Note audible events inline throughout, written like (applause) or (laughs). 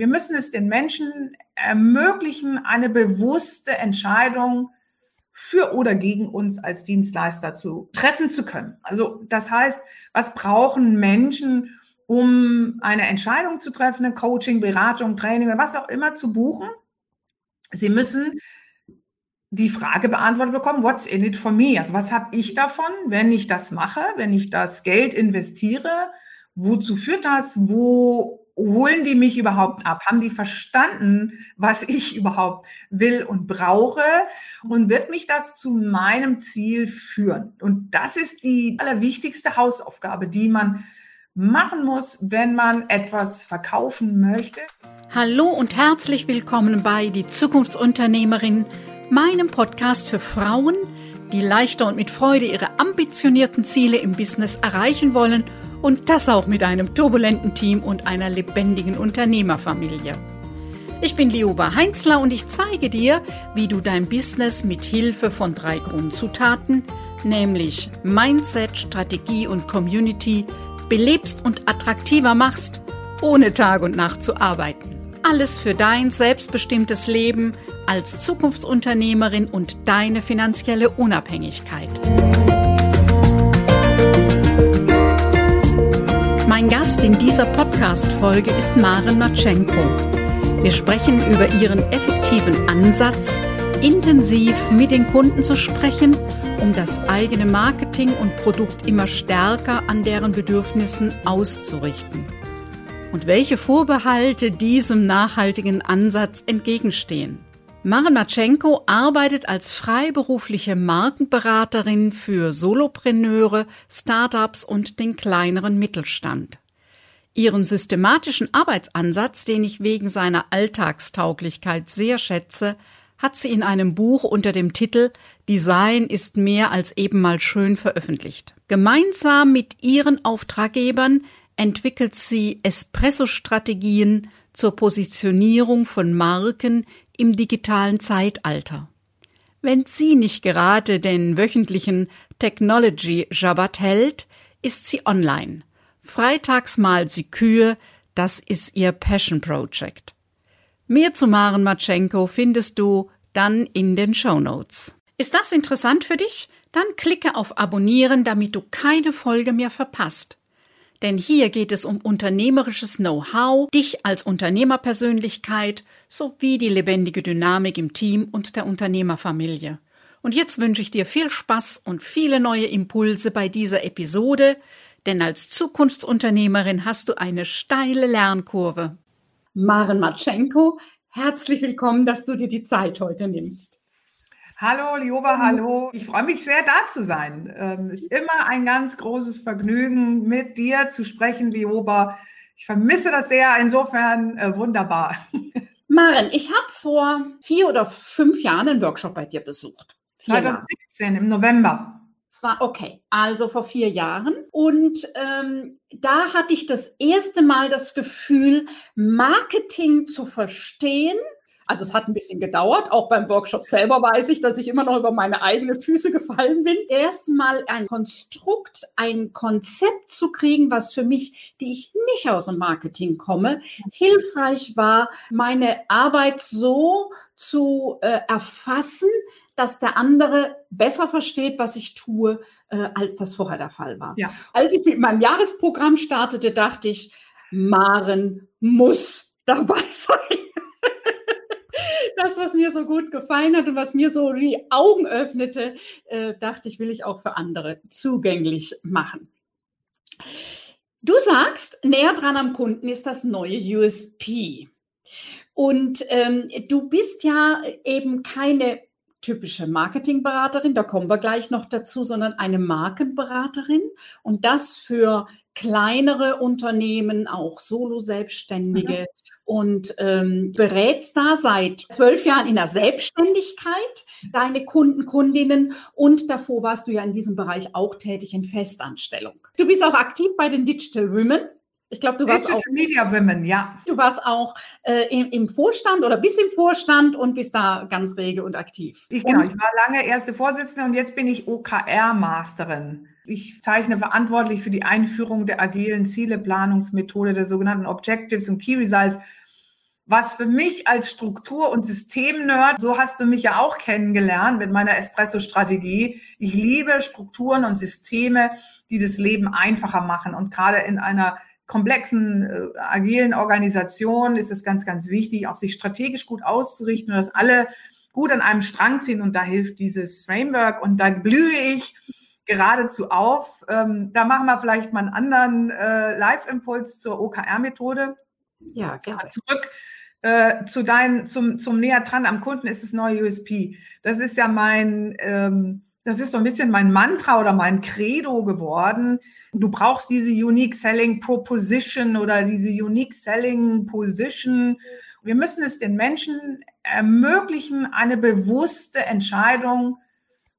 wir müssen es den Menschen ermöglichen, eine bewusste Entscheidung für oder gegen uns als Dienstleister zu treffen zu können. Also das heißt, was brauchen Menschen, um eine Entscheidung zu treffen, eine Coaching, Beratung, Training oder was auch immer zu buchen? Sie müssen die Frage beantwortet bekommen, what's in it for me? Also was habe ich davon, wenn ich das mache, wenn ich das Geld investiere? Wozu führt das? Wo holen die mich überhaupt ab? Haben die verstanden, was ich (laughs) überhaupt will und brauche? Und wird mich das zu meinem Ziel führen? Und das ist die allerwichtigste Hausaufgabe, die man machen muss, wenn man etwas verkaufen möchte. Hallo und herzlich willkommen bei Die Zukunftsunternehmerin meinem Podcast für Frauen, die leichter und mit Freude ihre ambitionierten Ziele im Business erreichen wollen und das auch mit einem turbulenten Team und einer lebendigen Unternehmerfamilie. Ich bin Lioba Heinzler und ich zeige dir, wie du dein Business mit Hilfe von drei Grundzutaten, nämlich Mindset, Strategie und Community, belebst und attraktiver machst, ohne Tag und Nacht zu arbeiten. Alles für dein selbstbestimmtes Leben als Zukunftsunternehmerin und deine finanzielle Unabhängigkeit. Mein Gast in dieser Podcast-Folge ist Maren Matschenko. Wir sprechen über ihren effektiven Ansatz, intensiv mit den Kunden zu sprechen, um das eigene Marketing und Produkt immer stärker an deren Bedürfnissen auszurichten und welche Vorbehalte diesem nachhaltigen Ansatz entgegenstehen. Maren Matschenko arbeitet als freiberufliche Markenberaterin für Solopreneure, Startups und den kleineren Mittelstand. Ihren systematischen Arbeitsansatz, den ich wegen seiner Alltagstauglichkeit sehr schätze, hat sie in einem Buch unter dem Titel Design ist mehr als eben mal schön veröffentlicht. Gemeinsam mit ihren Auftraggebern entwickelt sie Espresso-Strategien zur Positionierung von Marken im digitalen Zeitalter. Wenn sie nicht gerade den wöchentlichen Technology Jabbat hält, ist sie online. Freitags malt sie Kühe, das ist ihr Passion Project. Mehr zu Maren Matschenko findest du dann in den Show Notes. Ist das interessant für dich? Dann klicke auf Abonnieren, damit du keine Folge mehr verpasst. Denn hier geht es um unternehmerisches Know-how, dich als Unternehmerpersönlichkeit sowie die lebendige Dynamik im Team und der Unternehmerfamilie. Und jetzt wünsche ich dir viel Spaß und viele neue Impulse bei dieser Episode, denn als Zukunftsunternehmerin hast du eine steile Lernkurve. Maren Matschenko, herzlich willkommen, dass du dir die Zeit heute nimmst. Hallo, Lioba, hallo. Ich freue mich sehr, da zu sein. Ähm, es ist immer ein ganz großes Vergnügen, mit dir zu sprechen, Lioba. Ich vermisse das sehr, insofern äh, wunderbar. (laughs) Maren, ich habe vor vier oder fünf Jahren einen Workshop bei dir besucht. 2017 im November. Zwar okay, also vor vier Jahren. Und ähm, da hatte ich das erste Mal das Gefühl, Marketing zu verstehen also es hat ein bisschen gedauert. Auch beim Workshop selber weiß ich, dass ich immer noch über meine eigenen Füße gefallen bin. Erstmal ein Konstrukt, ein Konzept zu kriegen, was für mich, die ich nicht aus dem Marketing komme, hilfreich war, meine Arbeit so zu äh, erfassen, dass der andere besser versteht, was ich tue, äh, als das vorher der Fall war. Ja. Als ich mit meinem Jahresprogramm startete, dachte ich, Maren muss dabei (laughs) sein das, was mir so gut gefallen hat und was mir so die Augen öffnete, äh, dachte ich, will ich auch für andere zugänglich machen. Du sagst, näher dran am Kunden ist das neue USP. Und ähm, du bist ja eben keine typische Marketingberaterin, da kommen wir gleich noch dazu, sondern eine Markenberaterin und das für kleinere Unternehmen, auch Solo-Selbstständige, mhm und ähm, berätst da seit zwölf Jahren in der Selbstständigkeit deine Kunden, Kundinnen und davor warst du ja in diesem Bereich auch tätig in Festanstellung. Du bist auch aktiv bei den Digital Women. Ich glaube, du warst Digital auch Media Women, ja. Du warst auch äh, im, im, Vorstand oder bist im Vorstand und bist da ganz rege und aktiv. Ich, genau, ich war lange erste Vorsitzende und jetzt bin ich OKR-Masterin. Ich zeichne verantwortlich für die Einführung der agilen Zieleplanungsmethode der sogenannten Objectives und Key Results was für mich als Struktur- und System-Nerd, so hast du mich ja auch kennengelernt mit meiner Espresso-Strategie. Ich liebe Strukturen und Systeme, die das Leben einfacher machen. Und gerade in einer komplexen, äh, agilen Organisation ist es ganz, ganz wichtig, auch sich strategisch gut auszurichten und dass alle gut an einem Strang ziehen. Und da hilft dieses Framework. Und da blühe ich geradezu auf. Ähm, da machen wir vielleicht mal einen anderen äh, Live-Impuls zur OKR-Methode. Ja, gerne. Zurück äh, zu dein, zum, zum näher dran am Kunden ist das neue USP. Das ist ja mein, ähm, das ist so ein bisschen mein Mantra oder mein Credo geworden. Du brauchst diese Unique Selling Proposition oder diese Unique Selling Position. Wir müssen es den Menschen ermöglichen, eine bewusste Entscheidung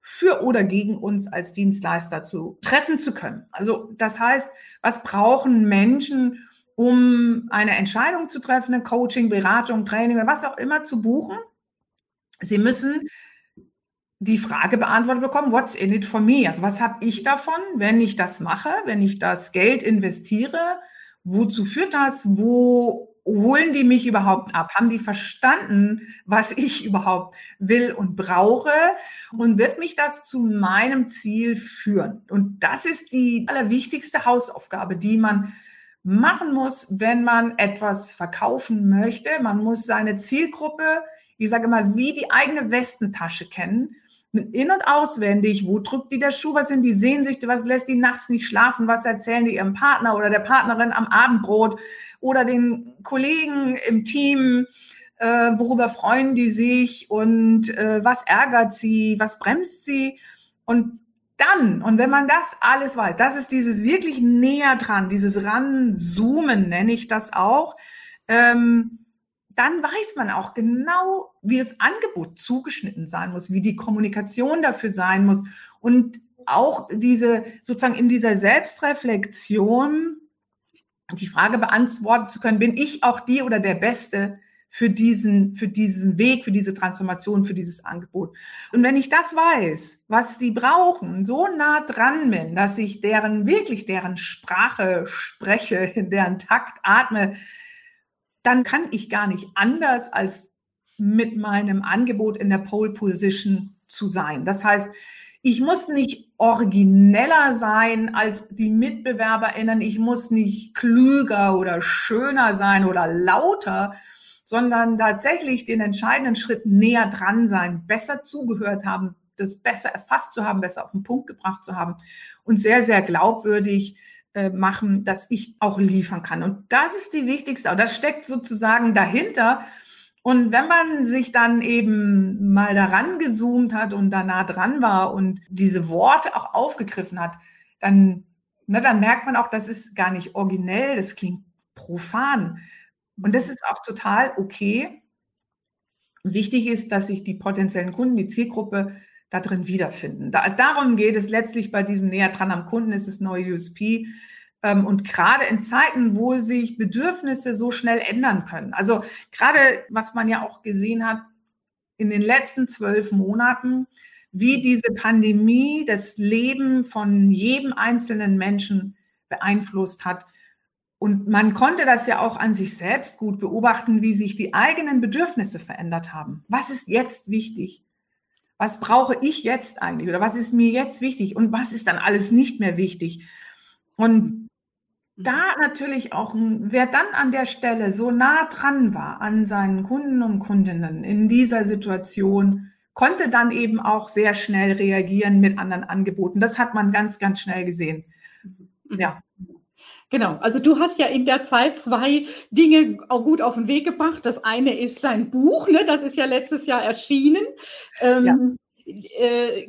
für oder gegen uns als Dienstleister zu treffen zu können. Also das heißt, was brauchen Menschen, um eine Entscheidung zu treffen, eine Coaching, Beratung, Training oder was auch immer zu buchen. Sie müssen die Frage beantwortet bekommen, what's in it for me? Also was habe ich davon, wenn ich das mache, wenn ich das Geld investiere? Wozu führt das? Wo holen die mich überhaupt ab? Haben die verstanden, was ich überhaupt will und brauche? Und wird mich das zu meinem Ziel führen? Und das ist die allerwichtigste Hausaufgabe, die man machen muss, wenn man etwas verkaufen möchte. Man muss seine Zielgruppe, ich sage mal, wie die eigene Westentasche kennen. In- und auswendig, wo drückt die der Schuh, was sind die Sehnsüchte, was lässt die nachts nicht schlafen, was erzählen die ihrem Partner oder der Partnerin am Abendbrot oder den Kollegen im Team, äh, worüber freuen die sich und äh, was ärgert sie, was bremst sie. Und dann, und wenn man das alles weiß, das ist dieses wirklich näher dran, dieses Ranzoomen nenne ich das auch, ähm, dann weiß man auch genau, wie das Angebot zugeschnitten sein muss, wie die Kommunikation dafür sein muss. Und auch diese sozusagen in dieser Selbstreflexion die Frage beantworten zu können, bin ich auch die oder der Beste, für diesen, für diesen Weg, für diese Transformation, für dieses Angebot. Und wenn ich das weiß, was die brauchen, so nah dran bin, dass ich deren, wirklich deren Sprache spreche, in (laughs) deren Takt atme, dann kann ich gar nicht anders als mit meinem Angebot in der Pole Position zu sein. Das heißt, ich muss nicht origineller sein als die MitbewerberInnen. Ich muss nicht klüger oder schöner sein oder lauter, sondern tatsächlich den entscheidenden Schritt näher dran sein, besser zugehört haben, das besser erfasst zu haben, besser auf den Punkt gebracht zu haben und sehr, sehr glaubwürdig äh, machen, dass ich auch liefern kann. Und das ist die wichtigste, das steckt sozusagen dahinter. Und wenn man sich dann eben mal daran gezoomt hat und da nah dran war und diese Worte auch aufgegriffen hat, dann, ne, dann merkt man auch, das ist gar nicht originell, das klingt profan. Und das ist auch total okay. Wichtig ist, dass sich die potenziellen Kunden, die Zielgruppe da drin wiederfinden. Da, darum geht es letztlich bei diesem näher dran am Kunden, ist es neue USP. Ähm, und gerade in Zeiten, wo sich Bedürfnisse so schnell ändern können. Also gerade, was man ja auch gesehen hat in den letzten zwölf Monaten, wie diese Pandemie das Leben von jedem einzelnen Menschen beeinflusst hat, und man konnte das ja auch an sich selbst gut beobachten, wie sich die eigenen Bedürfnisse verändert haben. Was ist jetzt wichtig? Was brauche ich jetzt eigentlich? Oder was ist mir jetzt wichtig? Und was ist dann alles nicht mehr wichtig? Und da natürlich auch, wer dann an der Stelle so nah dran war an seinen Kunden und Kundinnen in dieser Situation, konnte dann eben auch sehr schnell reagieren mit anderen Angeboten. Das hat man ganz, ganz schnell gesehen. Ja. Genau, also du hast ja in der Zeit zwei Dinge auch gut auf den Weg gebracht. Das eine ist dein Buch, ne? das ist ja letztes Jahr erschienen. Ähm, ja. äh,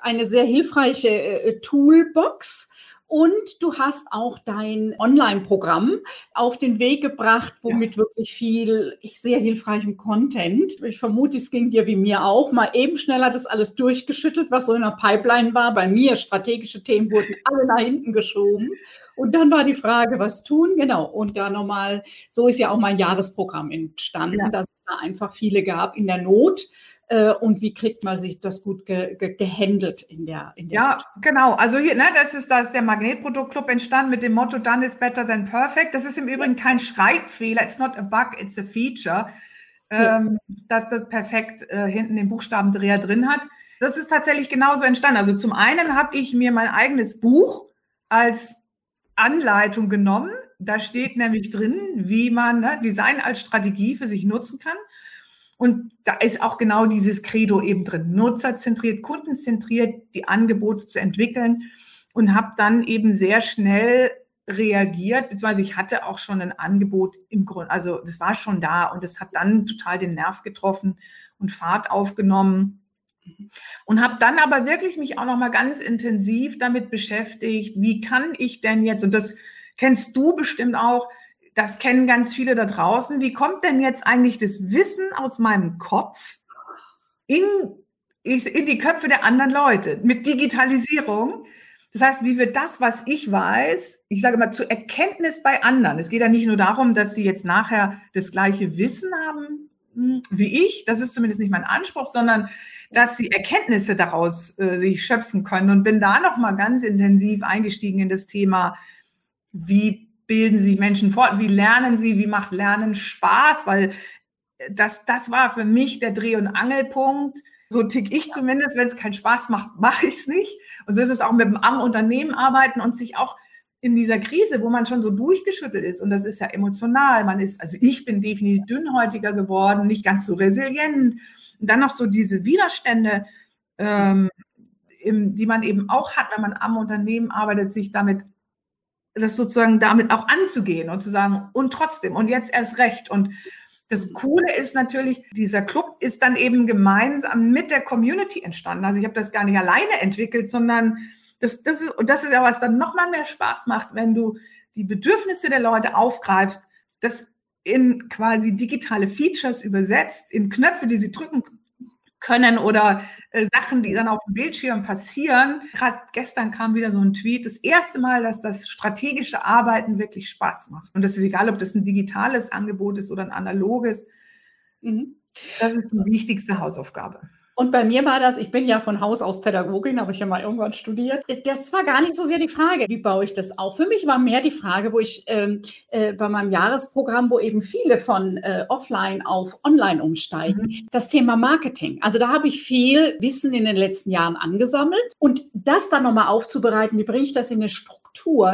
eine sehr hilfreiche äh, Toolbox. Und du hast auch dein Online-Programm auf den Weg gebracht, womit ja. wirklich viel sehr hilfreichem Content. Ich vermute, es ging dir wie mir auch. Mal eben schneller das alles durchgeschüttelt, was so in der Pipeline war. Bei mir strategische Themen wurden (laughs) alle nach hinten geschoben. Und dann war die Frage, was tun? Genau. Und da nochmal, so ist ja auch mein Jahresprogramm entstanden. Ja. Das da einfach viele gab in der Not äh, und wie kriegt man sich das gut ge ge gehandelt in der, in der Ja, Situation. genau. Also hier, ne, das ist, da ist der Magnetproduktclub entstanden mit dem Motto Done is better than perfect. Das ist im Übrigen kein Schreibfehler. It's not a bug, it's a feature. Ähm, dass das perfekt äh, hinten den Buchstabendreher drin hat. Das ist tatsächlich genauso entstanden. Also zum einen habe ich mir mein eigenes Buch als Anleitung genommen. Da steht nämlich drin, wie man ne, Design als Strategie für sich nutzen kann. Und da ist auch genau dieses Credo eben drin, nutzerzentriert, kundenzentriert die Angebote zu entwickeln und habe dann eben sehr schnell reagiert, beziehungsweise ich hatte auch schon ein Angebot im Grunde, also das war schon da und es hat dann total den Nerv getroffen und Fahrt aufgenommen. Und habe dann aber wirklich mich auch noch mal ganz intensiv damit beschäftigt, wie kann ich denn jetzt, und das kennst du bestimmt auch, das kennen ganz viele da draußen. Wie kommt denn jetzt eigentlich das Wissen aus meinem Kopf in, in die Köpfe der anderen Leute mit Digitalisierung? Das heißt, wie wird das, was ich weiß, ich sage mal, zur Erkenntnis bei anderen? Es geht ja nicht nur darum, dass sie jetzt nachher das gleiche Wissen haben hm, wie ich, das ist zumindest nicht mein Anspruch, sondern dass sie Erkenntnisse daraus äh, sich schöpfen können. Und bin da nochmal ganz intensiv eingestiegen in das Thema, wie bilden sich Menschen fort? Wie lernen sie? Wie macht Lernen Spaß? Weil das, das war für mich der Dreh- und Angelpunkt. So tick ich zumindest, wenn es keinen Spaß macht, (laughs) mache ich es nicht. Und so ist es auch mit dem am Unternehmen arbeiten und sich auch in dieser Krise, wo man schon so durchgeschüttelt ist, und das ist ja emotional, man ist, also ich bin definitiv dünnhäutiger geworden, nicht ganz so resilient. Und dann noch so diese Widerstände, ähm, im, die man eben auch hat, wenn man am Unternehmen arbeitet, sich damit das sozusagen damit auch anzugehen und zu sagen, und trotzdem, und jetzt erst recht. Und das Coole ist natürlich, dieser Club ist dann eben gemeinsam mit der Community entstanden. Also ich habe das gar nicht alleine entwickelt, sondern das, das ist, und das ist ja, was dann nochmal mehr Spaß macht, wenn du die Bedürfnisse der Leute aufgreifst, das in quasi digitale Features übersetzt, in Knöpfe, die sie drücken können oder Sachen, die dann auf dem Bildschirm passieren. Gerade gestern kam wieder so ein Tweet, das erste Mal, dass das strategische Arbeiten wirklich Spaß macht. Und das ist egal, ob das ein digitales Angebot ist oder ein analoges. Mhm. Das ist die wichtigste Hausaufgabe. Und bei mir war das, ich bin ja von Haus aus Pädagogin, habe ich ja mal irgendwann studiert. Das war gar nicht so sehr die Frage, wie baue ich das auf. Für mich war mehr die Frage, wo ich ähm, äh, bei meinem Jahresprogramm, wo eben viele von äh, offline auf online umsteigen, mhm. das Thema Marketing. Also da habe ich viel Wissen in den letzten Jahren angesammelt und das dann nochmal aufzubereiten, wie bringe ich das in eine Struktur?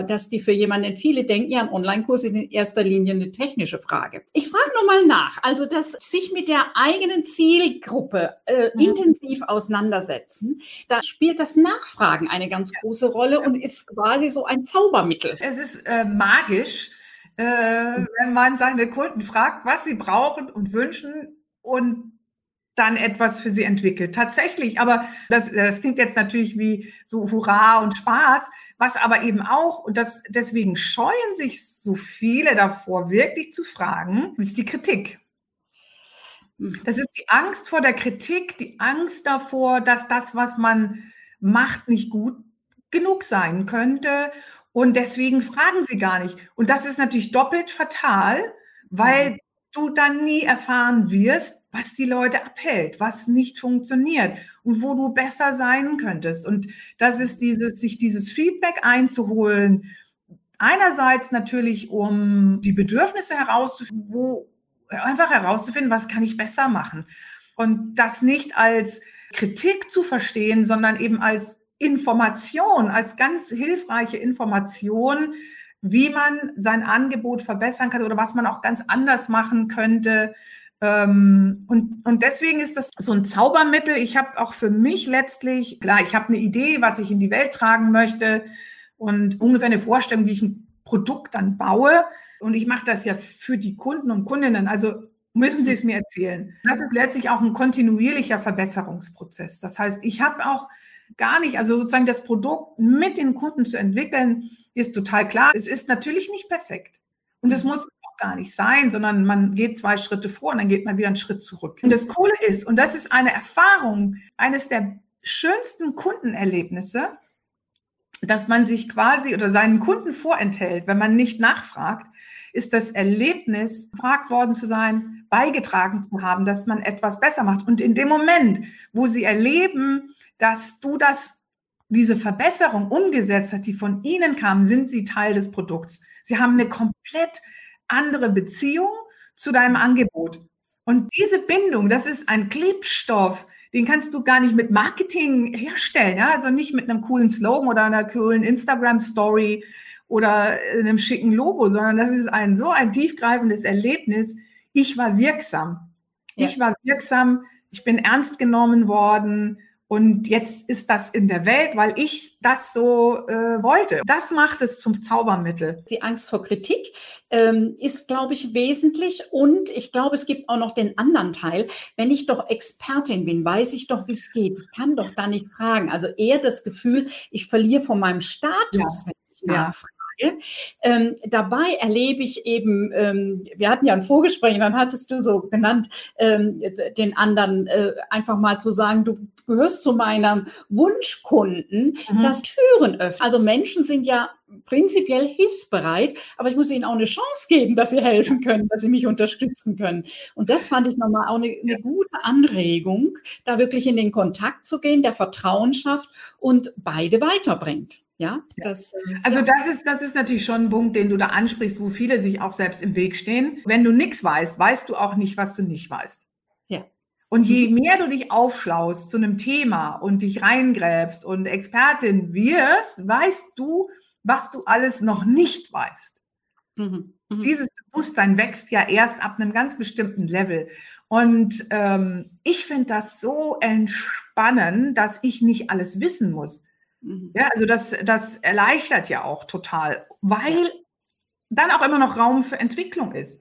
Dass die für jemanden, viele denken ja, ein Online-Kurs ist in erster Linie eine technische Frage. Ich frage nochmal nach, also dass sich mit der eigenen Zielgruppe äh, mhm. Intensiv auseinandersetzen, da spielt das Nachfragen eine ganz große Rolle und ist quasi so ein Zaubermittel. Es ist äh, magisch, äh, wenn man seine Kunden fragt, was sie brauchen und wünschen und dann etwas für sie entwickelt. Tatsächlich, aber das, das klingt jetzt natürlich wie so Hurra und Spaß, was aber eben auch, und das, deswegen scheuen sich so viele davor, wirklich zu fragen, ist die Kritik. Hm. Das ist die Angst vor der Kritik, die Angst davor, dass das, was man macht, nicht gut genug sein könnte. Und deswegen fragen sie gar nicht. Und das ist natürlich doppelt fatal, weil du dann nie erfahren wirst, was die Leute abhält, was nicht funktioniert und wo du besser sein könntest. Und das ist dieses, sich dieses Feedback einzuholen. Einerseits natürlich, um die Bedürfnisse herauszufinden, wo einfach herauszufinden, was kann ich besser machen. Und das nicht als Kritik zu verstehen, sondern eben als Information, als ganz hilfreiche Information, wie man sein Angebot verbessern kann oder was man auch ganz anders machen könnte. Ähm, und, und deswegen ist das so ein Zaubermittel. Ich habe auch für mich letztlich, klar, ich habe eine Idee, was ich in die Welt tragen möchte und ungefähr eine Vorstellung, wie ich ein Produkt dann baue. Und ich mache das ja für die Kunden und Kundinnen. Also müssen Sie es mir erzählen. Das ist letztlich auch ein kontinuierlicher Verbesserungsprozess. Das heißt, ich habe auch gar nicht, also sozusagen das Produkt mit den Kunden zu entwickeln, ist total klar. Es ist natürlich nicht perfekt. Und es muss auch gar nicht sein, sondern man geht zwei Schritte vor und dann geht man wieder einen Schritt zurück. Und das Coole ist, und das ist eine Erfahrung, eines der schönsten Kundenerlebnisse, dass man sich quasi oder seinen Kunden vorenthält, wenn man nicht nachfragt, ist das Erlebnis, gefragt worden zu sein, beigetragen zu haben, dass man etwas besser macht. Und in dem Moment, wo sie erleben, dass du das, diese Verbesserung umgesetzt hast, die von ihnen kam, sind sie Teil des Produkts. Sie haben eine komplett andere Beziehung zu deinem Angebot. Und diese Bindung, das ist ein Klebstoff, den kannst du gar nicht mit Marketing herstellen, ja, also nicht mit einem coolen Slogan oder einer coolen Instagram-Story oder einem schicken Logo, sondern das ist ein so ein tiefgreifendes Erlebnis. Ich war wirksam. Ja. Ich war wirksam. Ich bin ernst genommen worden. Und jetzt ist das in der Welt, weil ich das so äh, wollte. Das macht es zum Zaubermittel. Die Angst vor Kritik ähm, ist, glaube ich, wesentlich. Und ich glaube, es gibt auch noch den anderen Teil. Wenn ich doch Expertin bin, weiß ich doch, wie es geht. Ich kann doch da nicht fragen. Also eher das Gefühl, ich verliere von meinem Status, ja. wenn ich nachfrage. Frage. Ähm, dabei erlebe ich eben, ähm, wir hatten ja ein Vorgespräch, dann hattest du so genannt, ähm, den anderen äh, einfach mal zu sagen, du gehörst zu meinem Wunschkunden, mhm. das Türen öffnet. Also Menschen sind ja prinzipiell hilfsbereit, aber ich muss ihnen auch eine Chance geben, dass sie helfen können, dass sie mich unterstützen können. Und das fand ich nochmal auch eine, eine gute Anregung, da wirklich in den Kontakt zu gehen, der Vertrauen schafft und beide weiterbringt. Ja, das, also das ist, das ist natürlich schon ein Punkt, den du da ansprichst, wo viele sich auch selbst im Weg stehen. Wenn du nichts weißt, weißt du auch nicht, was du nicht weißt. Ja. Und je mehr du dich aufschlaust zu einem Thema und dich reingräbst und Expertin wirst, weißt du, was du alles noch nicht weißt. Mhm. Mhm. Dieses Bewusstsein wächst ja erst ab einem ganz bestimmten Level. Und ähm, ich finde das so entspannend, dass ich nicht alles wissen muss. Mhm. Ja, also das, das erleichtert ja auch total, weil ja. dann auch immer noch Raum für Entwicklung ist.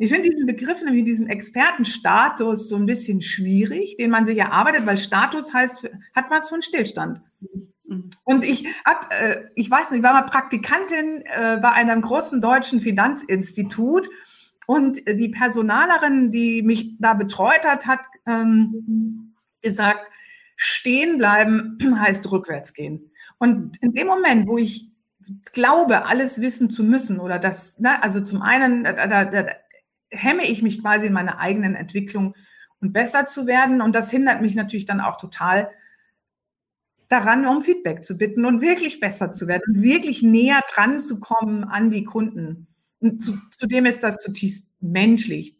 Ich finde diesen Begriff, nämlich diesen Expertenstatus, so ein bisschen schwierig, den man sich erarbeitet, weil Status heißt, hat was von Stillstand. Mhm. Und ich hab, äh, ich weiß nicht, ich war mal Praktikantin äh, bei einem großen deutschen Finanzinstitut und die Personalerin, die mich da betreut hat, hat ähm, gesagt, Stehen bleiben (clears throat) heißt rückwärts gehen. Und in dem Moment, wo ich glaube, alles wissen zu müssen oder das, ne, also zum einen, da, da, da hemme ich mich quasi in meiner eigenen Entwicklung und besser zu werden. Und das hindert mich natürlich dann auch total daran, um Feedback zu bitten und wirklich besser zu werden und wirklich näher dran zu kommen an die Kunden. Und zu, zudem ist das zutiefst menschlich.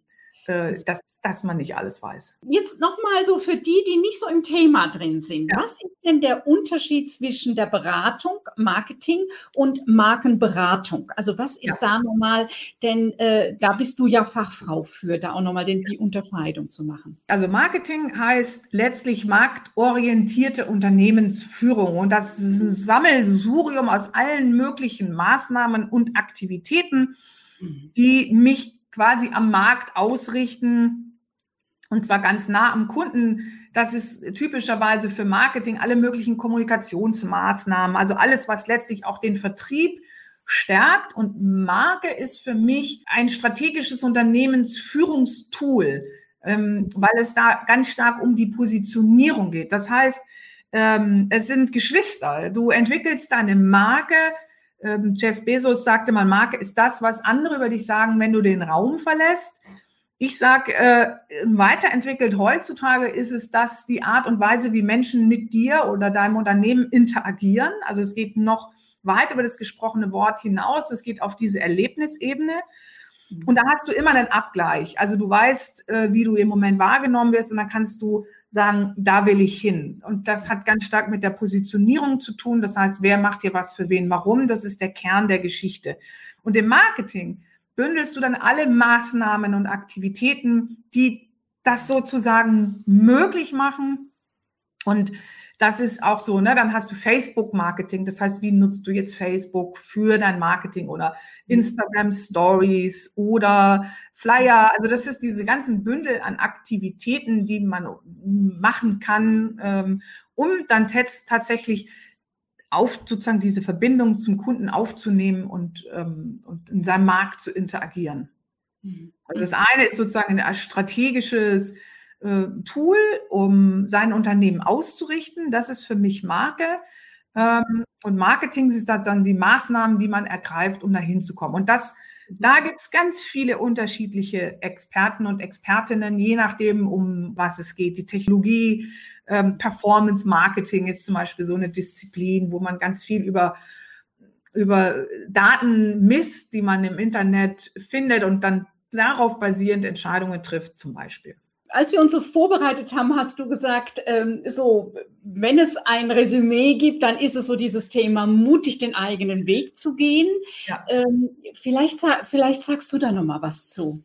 Äh, dass, dass man nicht alles weiß. Jetzt nochmal so für die, die nicht so im Thema drin sind. Ja. Was ist denn der Unterschied zwischen der Beratung, Marketing und Markenberatung? Also was ist ja. da nochmal, denn äh, da bist du ja Fachfrau für, da auch nochmal den, die Unterscheidung zu machen. Also Marketing heißt letztlich marktorientierte Unternehmensführung und das ist ein Sammelsurium aus allen möglichen Maßnahmen und Aktivitäten, mhm. die mich quasi am Markt ausrichten und zwar ganz nah am Kunden. Das ist typischerweise für Marketing alle möglichen Kommunikationsmaßnahmen, also alles, was letztlich auch den Vertrieb stärkt. Und Marke ist für mich ein strategisches Unternehmensführungstool, ähm, weil es da ganz stark um die Positionierung geht. Das heißt, ähm, es sind Geschwister. Du entwickelst deine Marke ähm, Jeff Bezos sagte mal, Marke ist das, was andere über dich sagen, wenn du den Raum verlässt. Ich sage, äh, weiterentwickelt heutzutage ist es das die Art und Weise, wie Menschen mit dir oder deinem Unternehmen interagieren. Also es geht noch weit über das gesprochene Wort hinaus. Es geht auf diese Erlebnisebene. Und da hast du immer einen Abgleich. Also du weißt, äh, wie du im Moment wahrgenommen wirst und dann kannst du sagen, da will ich hin. Und das hat ganz stark mit der Positionierung zu tun. Das heißt, wer macht hier was für wen, warum? Das ist der Kern der Geschichte. Und im Marketing bündelst du dann alle Maßnahmen und Aktivitäten, die das sozusagen möglich machen. Und das ist auch so, ne? Dann hast du Facebook-Marketing. Das heißt, wie nutzt du jetzt Facebook für dein Marketing oder Instagram Stories oder Flyer? Also das ist diese ganzen Bündel an Aktivitäten, die man machen kann, ähm, um dann tatsächlich auf sozusagen diese Verbindung zum Kunden aufzunehmen und, ähm, und in seinem Markt zu interagieren. Also das eine ist sozusagen ein strategisches äh, Tool, um sein Unternehmen auszurichten. Das ist für mich Marke. Ähm, und Marketing sind dann die Maßnahmen, die man ergreift, um dahin zu kommen. Und das Da gibt es ganz viele unterschiedliche Experten und Expertinnen, je nachdem, um was es geht. Die Technologie, ähm, Performance Marketing ist zum Beispiel so eine Disziplin, wo man ganz viel über über Daten misst, die man im Internet findet und dann darauf basierend Entscheidungen trifft, zum Beispiel. Als wir uns so vorbereitet haben, hast du gesagt, ähm, so, wenn es ein Resümee gibt, dann ist es so dieses Thema, mutig den eigenen Weg zu gehen. Ja. Ähm, vielleicht, vielleicht sagst du da noch mal was zu.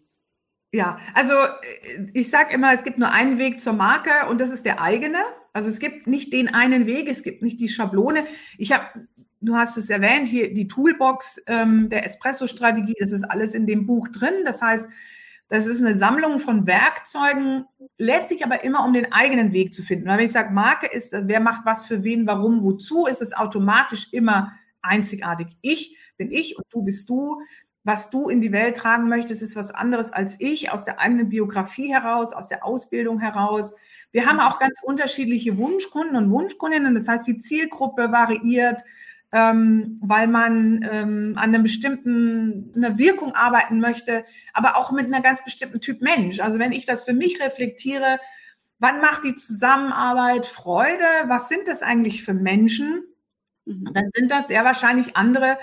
Ja, also äh, ich sage immer, es gibt nur einen Weg zur Marke und das ist der eigene. Also es gibt nicht den einen Weg, es gibt nicht die Schablone. Ich habe, du hast es erwähnt, hier die Toolbox ähm, der Espresso-Strategie, das ist alles in dem Buch drin. Das heißt, das ist eine Sammlung von Werkzeugen, letztlich aber immer um den eigenen Weg zu finden. Weil wenn ich sage, Marke ist, wer macht was für wen, warum, wozu, ist es automatisch immer einzigartig. Ich bin ich und du bist du. Was du in die Welt tragen möchtest, ist was anderes als ich, aus der eigenen Biografie heraus, aus der Ausbildung heraus. Wir haben auch ganz unterschiedliche Wunschkunden und Wunschkundinnen. Das heißt, die Zielgruppe variiert ähm, weil man ähm, an einem bestimmten einer Wirkung arbeiten möchte, aber auch mit einer ganz bestimmten Typ Mensch. Also wenn ich das für mich reflektiere, wann macht die Zusammenarbeit Freude? Was sind das eigentlich für Menschen? Mhm. Dann sind das sehr wahrscheinlich andere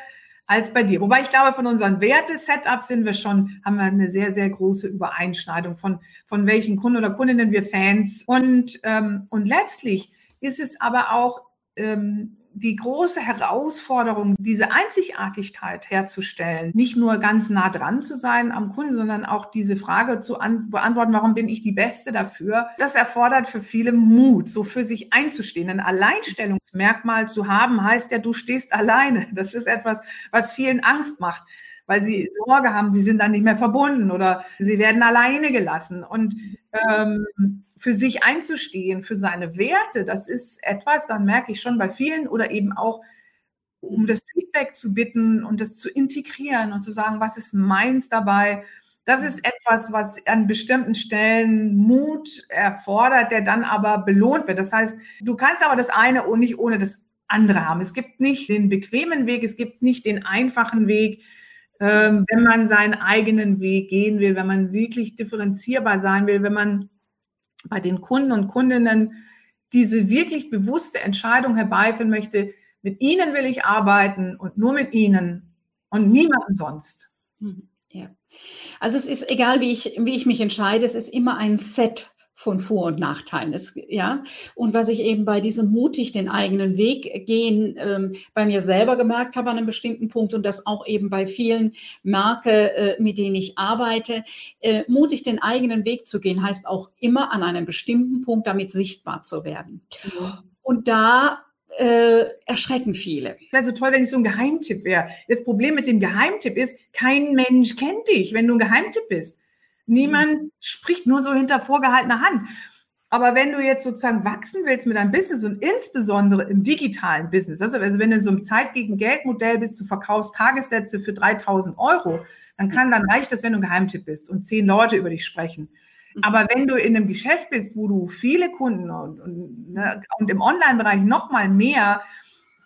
als bei dir. Wobei ich glaube, von unseren Werte-Setup sind wir schon, haben wir eine sehr, sehr große Übereinschneidung von, von welchen Kunden oder Kundinnen wir Fans. Und, ähm, und letztlich ist es aber auch ähm, die große Herausforderung, diese Einzigartigkeit herzustellen, nicht nur ganz nah dran zu sein am Kunden, sondern auch diese Frage zu beantworten, warum bin ich die Beste dafür? Das erfordert für viele Mut, so für sich einzustehen. Ein Alleinstellungsmerkmal zu haben, heißt ja, du stehst alleine. Das ist etwas, was vielen Angst macht weil sie Sorge haben, sie sind dann nicht mehr verbunden oder sie werden alleine gelassen. Und ähm, für sich einzustehen, für seine Werte, das ist etwas, dann merke ich schon bei vielen oder eben auch, um das Feedback zu bitten und das zu integrieren und zu sagen, was ist meins dabei. Das ist etwas, was an bestimmten Stellen Mut erfordert, der dann aber belohnt wird. Das heißt, du kannst aber das eine nicht ohne das andere haben. Es gibt nicht den bequemen Weg, es gibt nicht den einfachen Weg. Ähm, wenn man seinen eigenen Weg gehen will, wenn man wirklich differenzierbar sein will, wenn man bei den Kunden und Kundinnen diese wirklich bewusste Entscheidung herbeiführen möchte, mit ihnen will ich arbeiten und nur mit ihnen und niemanden sonst. Mhm, ja. Also es ist egal, wie ich, wie ich mich entscheide, es ist immer ein Set von Vor- und Nachteilen. Es, ja, und was ich eben bei diesem mutig den eigenen Weg gehen ähm, bei mir selber gemerkt habe an einem bestimmten Punkt und das auch eben bei vielen Marke, äh, mit denen ich arbeite, äh, mutig den eigenen Weg zu gehen, heißt auch immer an einem bestimmten Punkt damit sichtbar zu werden. Und da äh, erschrecken viele. Wäre so toll, wenn ich so ein Geheimtipp wäre. Das Problem mit dem Geheimtipp ist, kein Mensch kennt dich, wenn du ein Geheimtipp bist. Niemand mhm. spricht nur so hinter vorgehaltener Hand. Aber wenn du jetzt sozusagen wachsen willst mit deinem Business und insbesondere im digitalen Business, also, also wenn du in so einem Zeit gegen Geld Modell bist, du verkaufst Tagessätze für 3000 Euro, dann kann, dann reicht das, wenn du ein Geheimtipp bist und zehn Leute über dich sprechen. Mhm. Aber wenn du in einem Geschäft bist, wo du viele Kunden und, und, ne, und im Online-Bereich noch mal mehr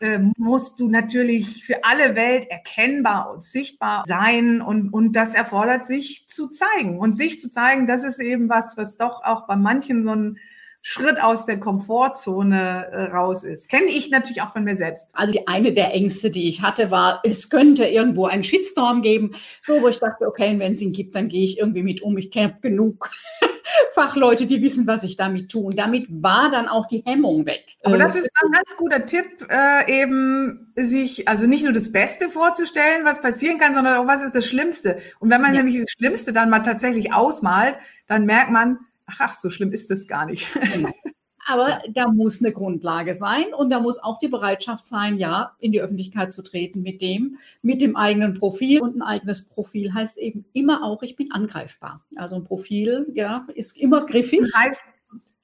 äh, musst du natürlich für alle Welt erkennbar und sichtbar sein und, und das erfordert sich zu zeigen. Und sich zu zeigen, das ist eben was, was doch auch bei manchen so ein Schritt aus der Komfortzone äh, raus ist. Kenne ich natürlich auch von mir selbst. Also die eine der Ängste, die ich hatte, war, es könnte irgendwo einen Shitstorm geben, so wo ich dachte, okay, wenn es ihn gibt, dann gehe ich irgendwie mit um. Ich kenne genug Fachleute, die wissen, was ich damit tue. Und damit war dann auch die Hemmung weg. Aber das ist ein ganz guter Tipp, äh, eben sich, also nicht nur das Beste vorzustellen, was passieren kann, sondern auch, was ist das Schlimmste. Und wenn man ja. nämlich das Schlimmste dann mal tatsächlich ausmalt, dann merkt man, ach, ach so schlimm ist das gar nicht. Genau. (laughs) Aber ja. da muss eine Grundlage sein und da muss auch die Bereitschaft sein, ja, in die Öffentlichkeit zu treten mit dem, mit dem eigenen Profil. Und ein eigenes Profil heißt eben immer auch, ich bin angreifbar. Also ein Profil, ja, ist immer griffig. Heißt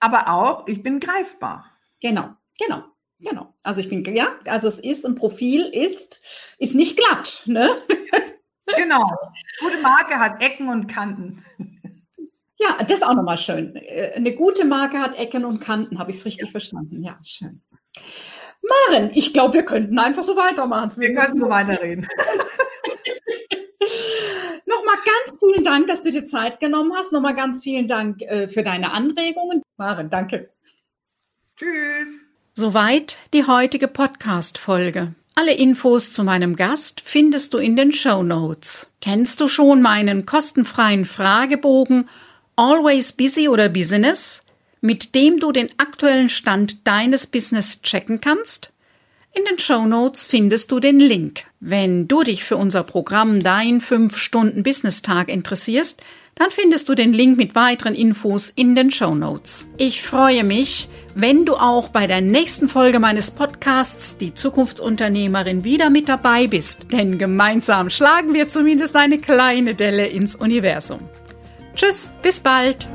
aber auch, ich bin greifbar. Genau, genau. Genau. Also ich bin, ja, also es ist, ein Profil ist, ist nicht glatt, ne? Genau. Gute Marke hat Ecken und Kanten. Ja, das ist auch nochmal schön. Äh, eine gute Marke hat Ecken und Kanten, habe ich es richtig ja. verstanden. Ja, schön. Maren, ich glaube, wir könnten einfach so weitermachen. Wir, wir können so weiterreden. (laughs) vielen Dank, dass du dir Zeit genommen hast. Nochmal ganz vielen Dank äh, für deine Anregungen. Maren, danke. Tschüss. Soweit die heutige Podcast-Folge. Alle Infos zu meinem Gast findest du in den Show Notes. Kennst du schon meinen kostenfreien Fragebogen Always Busy oder Business, mit dem du den aktuellen Stand deines Business checken kannst? In den Show Notes findest du den Link. Wenn du dich für unser Programm Dein 5-Stunden-Business-Tag interessierst, dann findest du den Link mit weiteren Infos in den Show Notes. Ich freue mich, wenn du auch bei der nächsten Folge meines Podcasts Die Zukunftsunternehmerin wieder mit dabei bist, denn gemeinsam schlagen wir zumindest eine kleine Delle ins Universum. Tschüss, bis bald!